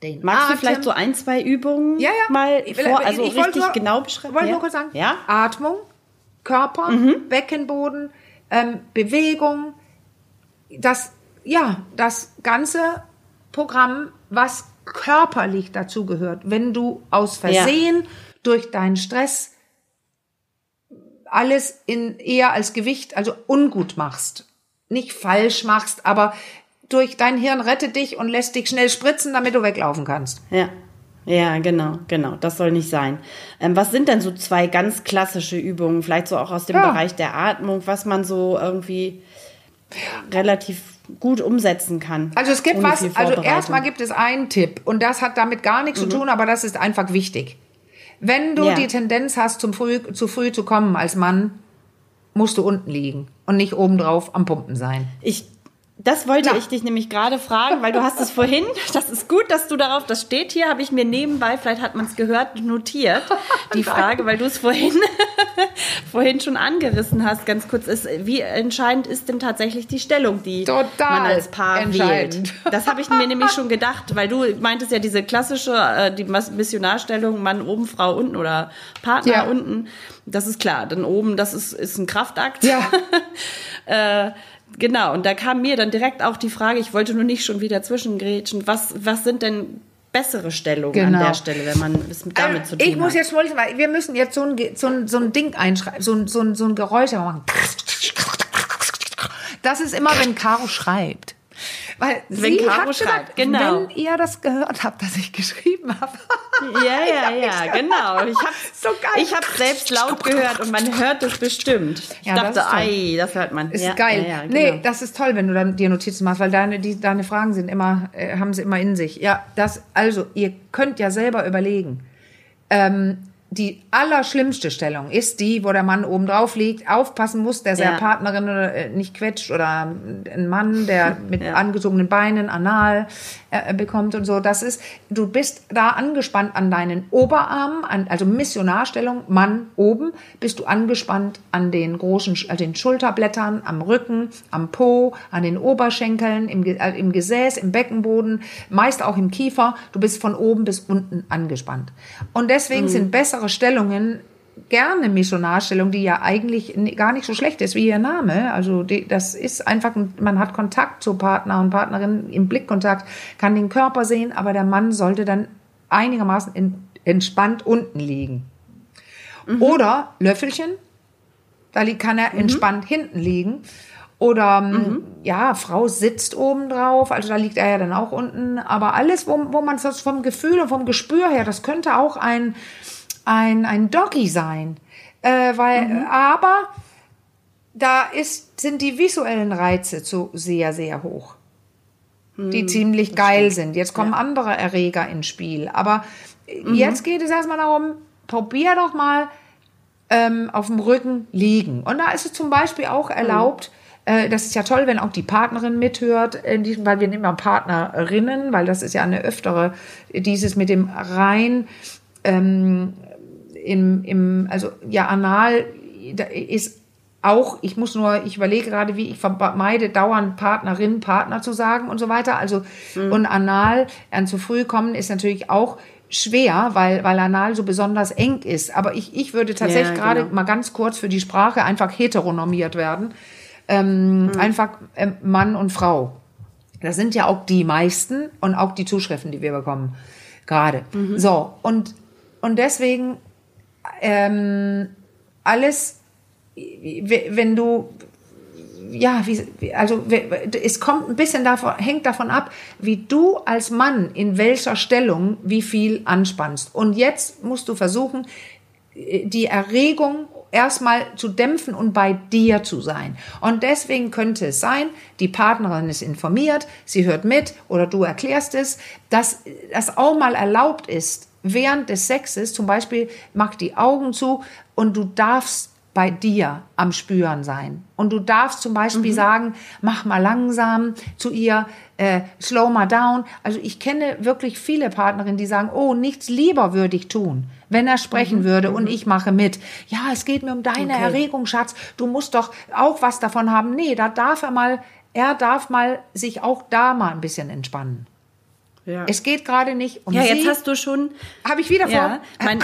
den Magst Atem. du vielleicht so ein, zwei Übungen ja, ja. mal vor, also ich richtig nur, genau beschreiben? Wollte ja. nur kurz sagen, ja? Atmung, Körper, mhm. Beckenboden, ähm, Bewegung, das, ja, das ganze Programm, was körperlich dazu gehört. Wenn du aus Versehen durch deinen Stress alles in eher als Gewicht, also ungut machst. Nicht falsch machst, aber durch dein Hirn rettet dich und lässt dich schnell spritzen, damit du weglaufen kannst. Ja. Ja, genau, genau. Das soll nicht sein. Ähm, was sind denn so zwei ganz klassische Übungen, vielleicht so auch aus dem ja. Bereich der Atmung, was man so irgendwie relativ gut umsetzen kann? Also es gibt was, also erstmal gibt es einen Tipp und das hat damit gar nichts mhm. zu tun, aber das ist einfach wichtig. Wenn du ja. die Tendenz hast, zum früh, zu früh zu kommen als Mann, musst du unten liegen und nicht obendrauf am Pumpen sein. Ich das wollte ja. ich dich nämlich gerade fragen, weil du hast es vorhin, das ist gut, dass du darauf, das steht hier, habe ich mir nebenbei, vielleicht hat man es gehört, notiert, die Frage, weil du es vorhin, vorhin schon angerissen hast, ganz kurz, ist, wie entscheidend ist denn tatsächlich die Stellung, die Total man als Paar wählt? Das habe ich mir nämlich schon gedacht, weil du meintest ja diese klassische, äh, die Missionarstellung, Mann oben, Frau unten oder Partner ja. unten, das ist klar, dann oben, das ist, ist ein Kraftakt. Ja. äh, Genau, und da kam mir dann direkt auch die Frage, ich wollte nur nicht schon wieder zwischengrätschen, was, was sind denn bessere Stellungen genau. an der Stelle, wenn man es damit also, zu tun ich hat? Ich muss jetzt, weil wir müssen jetzt so ein, so ein, so ein Ding einschreiben, so ein, so ein, so ein Geräusch machen. Das ist immer, wenn Caro schreibt. Weil wenn sie Caro schreibt, genau. Wenn ihr das gehört habt, dass ich geschrieben habe. Ja, ja, ja, genau. Ich habe so ich habe selbst laut gehört und man hört es bestimmt. Ich ja, dachte, das ei, das hört man. Ist ja, geil. Ja, ja, genau. Nee, das ist toll, wenn du dann dir Notizen machst, weil deine die, deine Fragen sind immer äh, haben sie immer in sich. Ja, das also ihr könnt ja selber überlegen. Ähm, die allerschlimmste Stellung ist die, wo der Mann oben drauf liegt, aufpassen muss, dass ja. er Partnerin äh, nicht quetscht oder ein Mann, der mit ja. angezogenen Beinen anal äh, bekommt und so. Das ist, du bist da angespannt an deinen Oberarmen, an, also Missionarstellung, Mann oben, bist du angespannt an den großen, also den Schulterblättern, am Rücken, am Po, an den Oberschenkeln, im, äh, im Gesäß, im Beckenboden, meist auch im Kiefer. Du bist von oben bis unten angespannt. Und deswegen mhm. sind bessere Stellungen gerne Missionarstellung, die ja eigentlich gar nicht so schlecht ist wie ihr Name. Also die, das ist einfach, man hat Kontakt zu Partner und Partnerin im Blickkontakt, kann den Körper sehen, aber der Mann sollte dann einigermaßen in, entspannt unten liegen. Mhm. Oder Löffelchen, da kann er mhm. entspannt hinten liegen. Oder ähm, mhm. ja, Frau sitzt oben drauf, also da liegt er ja dann auch unten. Aber alles, wo, wo man das vom Gefühl und vom Gespür her, das könnte auch ein, ein, ein Doggy sein. Äh, weil, mhm. aber da ist, sind die visuellen Reize zu sehr, sehr hoch. Die mhm, ziemlich geil stimmt. sind. Jetzt kommen ja. andere Erreger ins Spiel. Aber mhm. jetzt geht es erstmal darum, probier doch mal ähm, auf dem Rücken liegen. Und da ist es zum Beispiel auch erlaubt, äh, das ist ja toll, wenn auch die Partnerin mithört, in diesem, weil wir nehmen ja Partnerinnen, weil das ist ja eine öftere, dieses mit dem rein ähm, im, im, also ja, anal ist auch, ich muss nur, ich überlege gerade, wie ich vermeide, dauernd Partnerin, Partner zu sagen und so weiter. Also, mhm. und anal, an zu früh kommen ist natürlich auch schwer, weil, weil anal so besonders eng ist. Aber ich, ich würde tatsächlich ja, gerade genau. mal ganz kurz für die Sprache einfach heteronormiert werden. Ähm, mhm. Einfach äh, Mann und Frau. Das sind ja auch die meisten und auch die Zuschriften, die wir bekommen. Gerade. Mhm. So, und, und deswegen ähm, alles, wenn du ja, wie, also es kommt ein bisschen davon, hängt davon ab, wie du als Mann in welcher Stellung wie viel anspannst. Und jetzt musst du versuchen, die Erregung erstmal zu dämpfen und bei dir zu sein. Und deswegen könnte es sein, die Partnerin ist informiert, sie hört mit oder du erklärst es, dass das auch mal erlaubt ist, während des Sexes zum Beispiel mach die Augen zu und du darfst bei dir am Spüren sein. Und du darfst zum Beispiel mhm. sagen, mach mal langsam zu ihr, äh, slow mal down. Also ich kenne wirklich viele Partnerinnen, die sagen, oh, nichts lieber würde ich tun, wenn er sprechen mhm. würde und mhm. ich mache mit. Ja, es geht mir um deine okay. Erregung, Schatz. Du musst doch auch was davon haben. Nee, da darf er mal, er darf mal sich auch da mal ein bisschen entspannen. Ja. Es geht gerade nicht um Ja, jetzt hast du schon. Habe ich wieder vor? Ja, mein,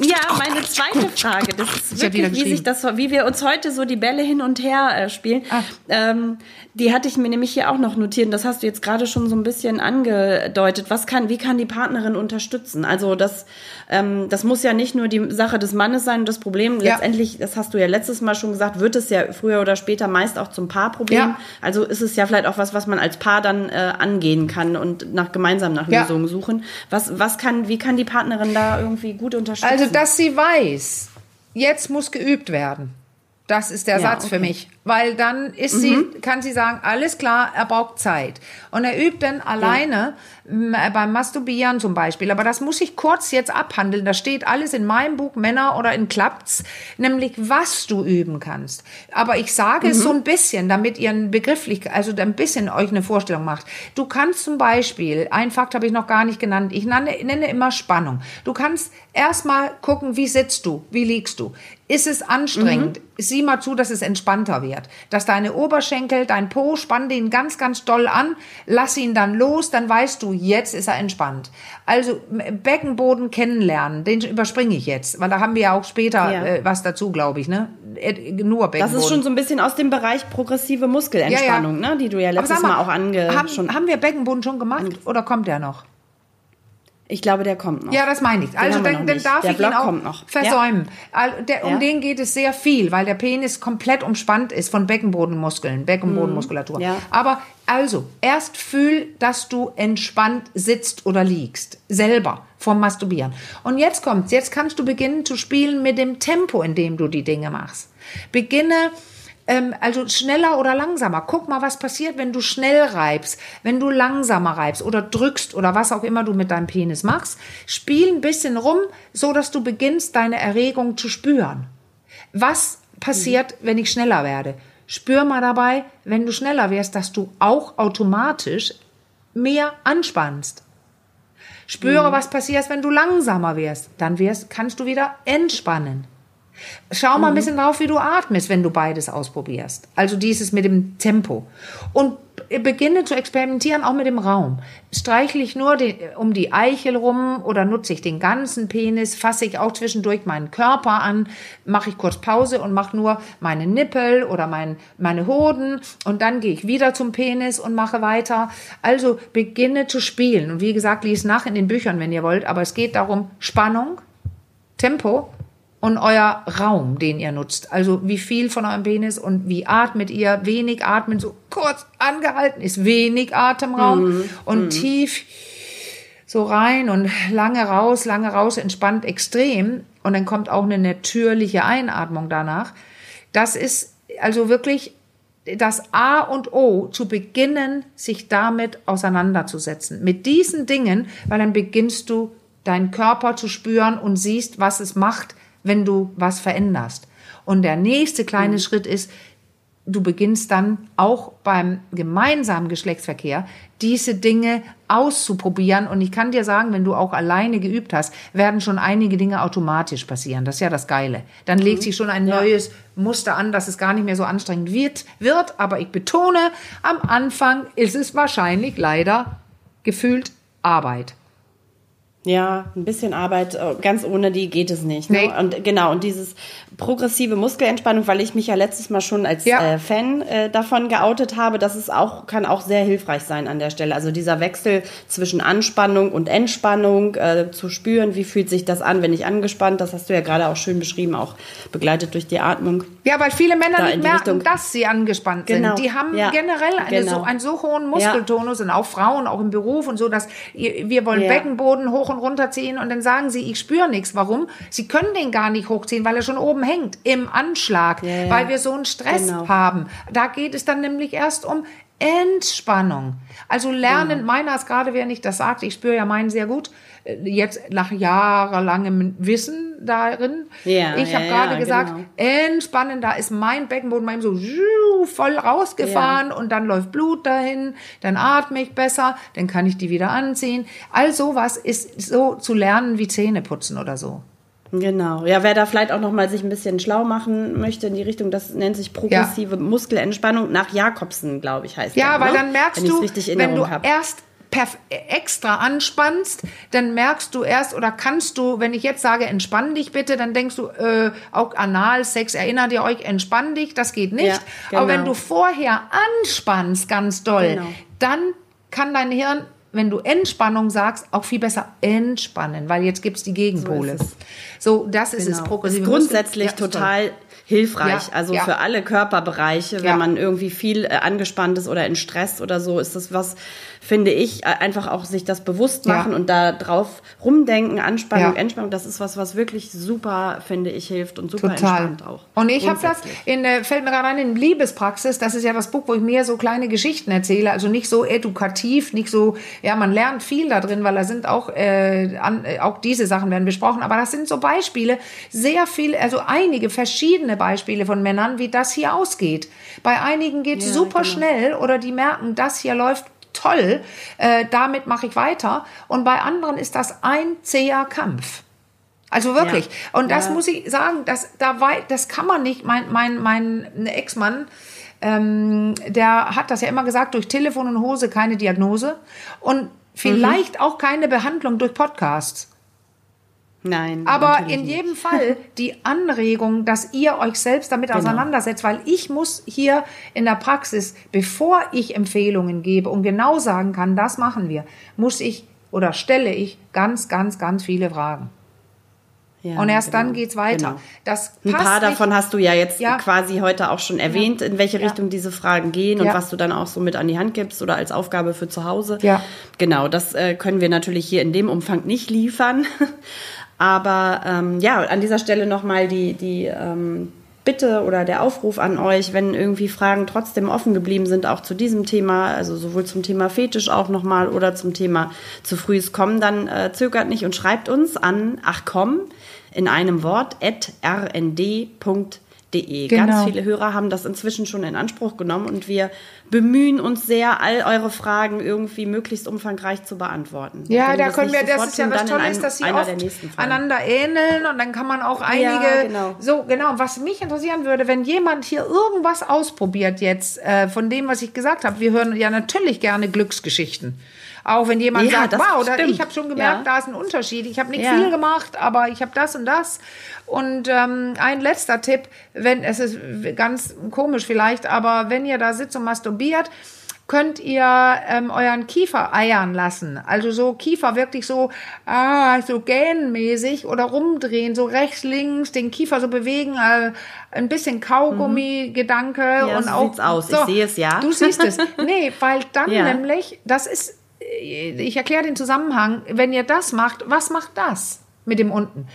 ja, meine zweite Frage. Das ist wirklich, wie, sich das, wie wir uns heute so die Bälle hin und her äh, spielen. Ah. Ähm, die hatte ich mir nämlich hier auch noch notiert. Das hast du jetzt gerade schon so ein bisschen angedeutet. Was kann, wie kann die Partnerin unterstützen? Also das, ähm, das muss ja nicht nur die Sache des Mannes sein und das Problem. Ja. Letztendlich, das hast du ja letztes Mal schon gesagt, wird es ja früher oder später meist auch zum Paarproblem. Ja. Also ist es ja vielleicht auch was, was man als Paar dann äh, angehen kann und nach gemeinsam nach Lösungen ja. suchen. Was, was kann, wie kann die Partnerin da irgendwie gut unterstützen? Also, dass sie weiß, jetzt muss geübt werden. Das ist der ja, Satz okay. für mich. Weil dann ist mhm. sie, kann sie sagen, alles klar, er braucht Zeit. Und er übt dann alleine ja. Äh, beim Masturbieren zum Beispiel. Aber das muss ich kurz jetzt abhandeln. Da steht alles in meinem Buch Männer oder in Klappts, nämlich was du üben kannst. Aber ich sage mhm. es so ein bisschen, damit ihr ein begrifflich, also ein bisschen euch eine Vorstellung macht. Du kannst zum Beispiel, ein Fakt habe ich noch gar nicht genannt, ich nenne, nenne immer Spannung. Du kannst erstmal gucken, wie sitzt du, wie liegst du. Ist es anstrengend? Mhm. Sieh mal zu, dass es entspannter wird. Dass deine Oberschenkel, dein Po, spann den ganz, ganz doll an, lass ihn dann los, dann weißt du, jetzt ist er entspannt. Also Beckenboden kennenlernen, den überspringe ich jetzt, weil da haben wir ja auch später ja. Äh, was dazu, glaube ich, ne? Äh, nur Beckenboden. Das ist schon so ein bisschen aus dem Bereich progressive Muskelentspannung, ja, ja. ne? Die du ja letztes mal, mal, auch ange... Haben, haben wir Beckenboden schon gemacht oder kommt der noch? Ich glaube, der kommt noch. Ja, das meine ich. Also dann, dann darf der ich Block ihn auch versäumen. Ja. Der, um ja. den geht es sehr viel, weil der Penis komplett umspannt ist von Beckenbodenmuskeln, Beckenbodenmuskulatur. Ja. Aber also, erst fühl, dass du entspannt sitzt oder liegst. Selber vom Masturbieren. Und jetzt kommt's. Jetzt kannst du beginnen zu spielen mit dem Tempo, in dem du die Dinge machst. Beginne ähm, also schneller oder langsamer. Guck mal, was passiert, wenn du schnell reibst, wenn du langsamer reibst oder drückst oder was auch immer du mit deinem Penis machst. Spiel ein bisschen rum, so dass du beginnst, deine Erregung zu spüren. Was passiert, mhm. wenn ich schneller werde? Spür mal dabei, wenn du schneller wirst, dass du auch automatisch mehr anspannst. Spüre, mhm. was passiert, wenn du langsamer wirst. Dann wirst, kannst du wieder entspannen. Schau mal ein mhm. bisschen drauf, wie du atmest, wenn du beides ausprobierst. Also dieses mit dem Tempo. Und beginne zu experimentieren auch mit dem Raum. Streichle ich nur den, um die Eichel rum oder nutze ich den ganzen Penis, fasse ich auch zwischendurch meinen Körper an, mache ich kurz Pause und mache nur meine Nippel oder mein, meine Hoden und dann gehe ich wieder zum Penis und mache weiter. Also beginne zu spielen. Und wie gesagt, lies nach in den Büchern, wenn ihr wollt, aber es geht darum, Spannung, Tempo und euer Raum, den ihr nutzt. Also wie viel von eurem Penis und wie atmet ihr? Wenig atmen, so kurz angehalten ist wenig Atemraum mhm. und mhm. tief so rein und lange raus, lange raus, entspannt extrem. Und dann kommt auch eine natürliche Einatmung danach. Das ist also wirklich das A und O, zu beginnen, sich damit auseinanderzusetzen. Mit diesen Dingen, weil dann beginnst du deinen Körper zu spüren und siehst, was es macht, wenn du was veränderst. Und der nächste kleine mhm. Schritt ist, du beginnst dann auch beim gemeinsamen Geschlechtsverkehr diese Dinge auszuprobieren. Und ich kann dir sagen, wenn du auch alleine geübt hast, werden schon einige Dinge automatisch passieren. Das ist ja das Geile. Dann legt mhm. sich schon ein ja. neues Muster an, dass es gar nicht mehr so anstrengend wird, wird. Aber ich betone, am Anfang ist es wahrscheinlich leider gefühlt Arbeit. Ja, ein bisschen Arbeit, äh, ganz ohne die geht es nicht. Ne? Nee. Und genau, und dieses progressive Muskelentspannung, weil ich mich ja letztes Mal schon als ja. äh, Fan äh, davon geoutet habe, das ist auch, kann auch sehr hilfreich sein an der Stelle. Also dieser Wechsel zwischen Anspannung und Entspannung äh, zu spüren, wie fühlt sich das an, wenn ich angespannt, das hast du ja gerade auch schön beschrieben, auch begleitet durch die Atmung. Ja, weil viele Männer nicht merken, Richtung. dass sie angespannt genau. sind. Die haben ja. generell eine genau. so, einen so hohen Muskeltonus ja. und auch Frauen, auch im Beruf und so, dass wir wollen Beckenboden hoch und und runterziehen und dann sagen sie, ich spüre nichts. Warum? Sie können den gar nicht hochziehen, weil er schon oben hängt, im Anschlag, ja, ja. weil wir so einen Stress genau. haben. Da geht es dann nämlich erst um Entspannung. Also lernen, genau. meiner ist gerade, wer nicht das sagt, ich spüre ja meinen sehr gut, jetzt nach jahrelangem Wissen darin. Ja, ich habe ja, gerade ja, gesagt, genau. entspannen, da ist mein Beckenboden mal so voll rausgefahren und dann läuft Blut dahin, dann atme ich besser, dann kann ich die wieder anziehen. All sowas ist so zu lernen wie Zähne putzen oder so. Genau. Ja, wer da vielleicht auch noch mal sich ein bisschen schlau machen möchte in die Richtung, das nennt sich progressive ja. Muskelentspannung nach Jakobsen, glaube ich, heißt Ja, der, weil ne? dann merkst wenn du, wenn du hab. erst extra anspannst, dann merkst du erst oder kannst du, wenn ich jetzt sage, entspann dich bitte, dann denkst du, äh, auch Analsex, erinnert ihr euch, entspann dich, das geht nicht. Ja, genau. Aber wenn genau. du vorher anspannst ganz doll, genau. dann kann dein Hirn wenn du Entspannung sagst, auch viel besser entspannen, weil jetzt gibt's die Gegenpole. So, so das ist genau. es. Progressive ist grundsätzlich ja, total hilfreich. Ja, also ja. für alle Körperbereiche, wenn ja. man irgendwie viel äh, angespannt ist oder in Stress oder so, ist das was, finde ich, äh, einfach auch sich das bewusst machen und da drauf rumdenken, Anspannung, Entspannung, das ist was, was wirklich super, finde ich, hilft und super Total. entspannt auch. Und ich habe das, in, äh, fällt mir gerade ein, in Liebespraxis, das ist ja das Buch, wo ich mehr so kleine Geschichten erzähle, also nicht so edukativ, nicht so, ja, man lernt viel da drin, weil da sind auch, äh, an, auch diese Sachen werden besprochen, aber das sind so Beispiele, sehr viel, also einige verschiedene Beispiele von Männern, wie das hier ausgeht. Bei einigen geht es ja, super genau. schnell oder die merken, das hier läuft toll, äh, damit mache ich weiter. Und bei anderen ist das ein zäher Kampf. Also wirklich. Ja. Und das ja. muss ich sagen, das, da war, das kann man nicht. Mein, mein, mein Ex-Mann, ähm, der hat das ja immer gesagt, durch Telefon und Hose keine Diagnose und vielleicht mhm. auch keine Behandlung durch Podcasts. Nein. Aber in jedem Fall die Anregung, dass ihr euch selbst damit genau. auseinandersetzt, weil ich muss hier in der Praxis, bevor ich Empfehlungen gebe und genau sagen kann, das machen wir, muss ich oder stelle ich ganz, ganz, ganz viele Fragen. Ja, und erst genau. dann geht's weiter. Genau. Das Ein paar davon hast du ja jetzt ja. quasi heute auch schon erwähnt, ja. in welche Richtung diese Fragen gehen und was du dann auch so mit an die Hand gibst oder als Aufgabe für zu Hause. Ja. Genau, das äh, können wir natürlich hier in dem Umfang nicht liefern. Aber ähm, ja, an dieser Stelle nochmal die, die ähm, Bitte oder der Aufruf an euch, wenn irgendwie Fragen trotzdem offen geblieben sind, auch zu diesem Thema, also sowohl zum Thema Fetisch auch nochmal oder zum Thema zu frühes Kommen, dann äh, zögert nicht und schreibt uns an ach komm in einem Wort at rnd.de De. Genau. Ganz viele Hörer haben das inzwischen schon in Anspruch genommen und wir bemühen uns sehr, all eure Fragen irgendwie möglichst umfangreich zu beantworten. Ja, da können wir, das ist ja was Tolles, dass sie oft einander ähneln und dann kann man auch einige, ja, genau. so, genau. Was mich interessieren würde, wenn jemand hier irgendwas ausprobiert jetzt, äh, von dem, was ich gesagt habe, wir hören ja natürlich gerne Glücksgeschichten. Auch wenn jemand ja, sagt, wow, da, ich habe schon gemerkt, ja. da ist ein Unterschied. Ich habe nicht ja. viel gemacht, aber ich habe das und das. Und ähm, ein letzter Tipp, wenn es ist ganz komisch vielleicht, aber wenn ihr da sitzt und masturbiert, könnt ihr ähm, euren Kiefer eiern lassen. Also so Kiefer wirklich so, ah, so gähnenmäßig oder rumdrehen, so rechts, links, den Kiefer so bewegen, äh, ein bisschen Kaugummi-Gedanke. Ja, und so auch, sieht's aus. So, ich sehe es ja. Du siehst es. Nee, weil dann ja. nämlich, das ist ich erkläre den Zusammenhang, wenn ihr das macht, was macht das mit dem unten?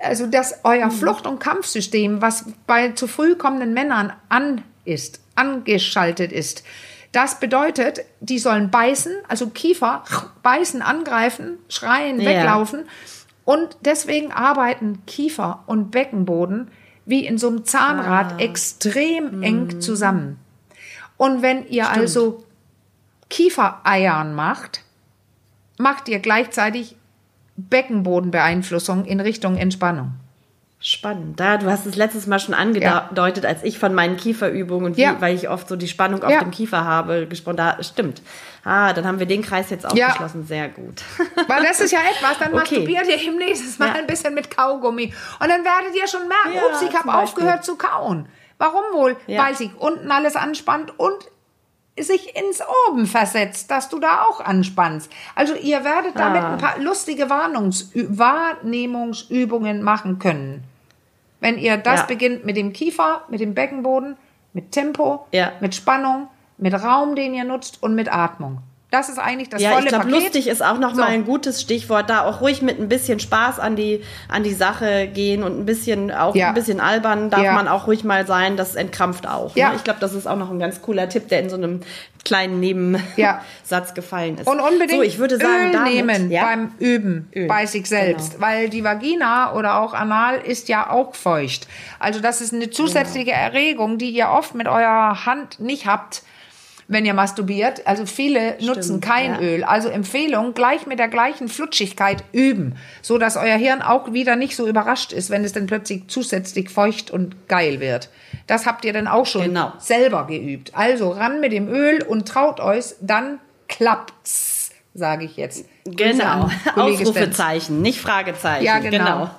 Also, dass euer mhm. Flucht- und Kampfsystem, was bei zu früh kommenden Männern an ist, angeschaltet ist, das bedeutet, die sollen beißen, also Kiefer, beißen, angreifen, schreien, ja. weglaufen. Und deswegen arbeiten Kiefer und Beckenboden wie in so einem Zahnrad ah. extrem eng mhm. zusammen. Und wenn ihr Stimmt. also Kiefereiern macht, macht ihr gleichzeitig Beckenbodenbeeinflussung in Richtung Entspannung. Spannend. Da, du hast es letztes Mal schon angedeutet, ja. als ich von meinen Kieferübungen und wie, ja. weil ich oft so die Spannung auf ja. dem Kiefer habe, gesprochen. Da stimmt. Ah, dann haben wir den Kreis jetzt aufgeschlossen. Sehr gut. Weil das ist ja etwas, dann okay. masturbiert ihr im nächsten Mal ein bisschen mit Kaugummi. Und dann werdet ihr schon merken, ups, ich habe aufgehört zu kauen. Warum wohl? Weil sich unten alles anspannt und sich ins Oben versetzt, dass du da auch anspannst. Also ihr werdet damit ah. ein paar lustige Warnungs Wahrnehmungsübungen machen können. Wenn ihr das ja. beginnt mit dem Kiefer, mit dem Beckenboden, mit Tempo, ja. mit Spannung, mit Raum, den ihr nutzt und mit Atmung. Das ist eigentlich das ja, volle ich glaub, Paket. lustig ist auch noch so. mal ein gutes Stichwort. Da auch ruhig mit ein bisschen Spaß an die an die Sache gehen und ein bisschen auch ja. ein bisschen albern darf ja. man auch ruhig mal sein. Das entkrampft auch. Ja. Ne? Ich glaube, das ist auch noch ein ganz cooler Tipp, der in so einem kleinen Nebensatz gefallen ist. Und unbedingt so, ich würde sagen, Öl damit, nehmen beim Üben Öl. bei sich selbst, genau. weil die Vagina oder auch Anal ist ja auch feucht. Also das ist eine zusätzliche genau. Erregung, die ihr oft mit eurer Hand nicht habt wenn ihr masturbiert. Also viele Stimmt, nutzen kein ja. Öl. Also Empfehlung, gleich mit der gleichen Flutschigkeit üben, so dass euer Hirn auch wieder nicht so überrascht ist, wenn es dann plötzlich zusätzlich feucht und geil wird. Das habt ihr dann auch schon genau. selber geübt. Also ran mit dem Öl und traut euch, dann klappt's. Sage ich jetzt. Genau, Ausrufezeichen, nicht Fragezeichen. Ja, genau. genau.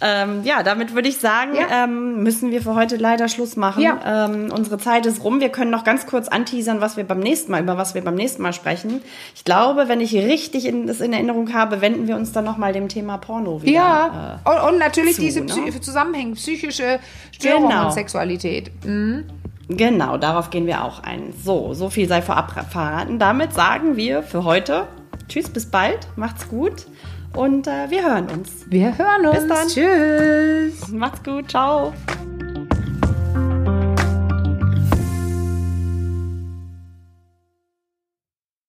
Ähm, ja, damit würde ich sagen, ja. ähm, müssen wir für heute leider Schluss machen. Ja. Ähm, unsere Zeit ist rum. Wir können noch ganz kurz anteasern, was wir beim nächsten Mal, über was wir beim nächsten Mal sprechen. Ich glaube, wenn ich richtig in, das in Erinnerung habe, wenden wir uns dann nochmal dem Thema Porno wieder. Ja, äh, und, und, natürlich zu, diese ne? Zusammenhänge, psychische Störungen genau. und Sexualität. Mhm. Genau, darauf gehen wir auch ein. So, so viel sei vorab verraten. Damit sagen wir für heute Tschüss, bis bald, macht's gut und äh, wir hören uns. Wir hören uns. Bis dann. Tschüss. Macht's gut, ciao.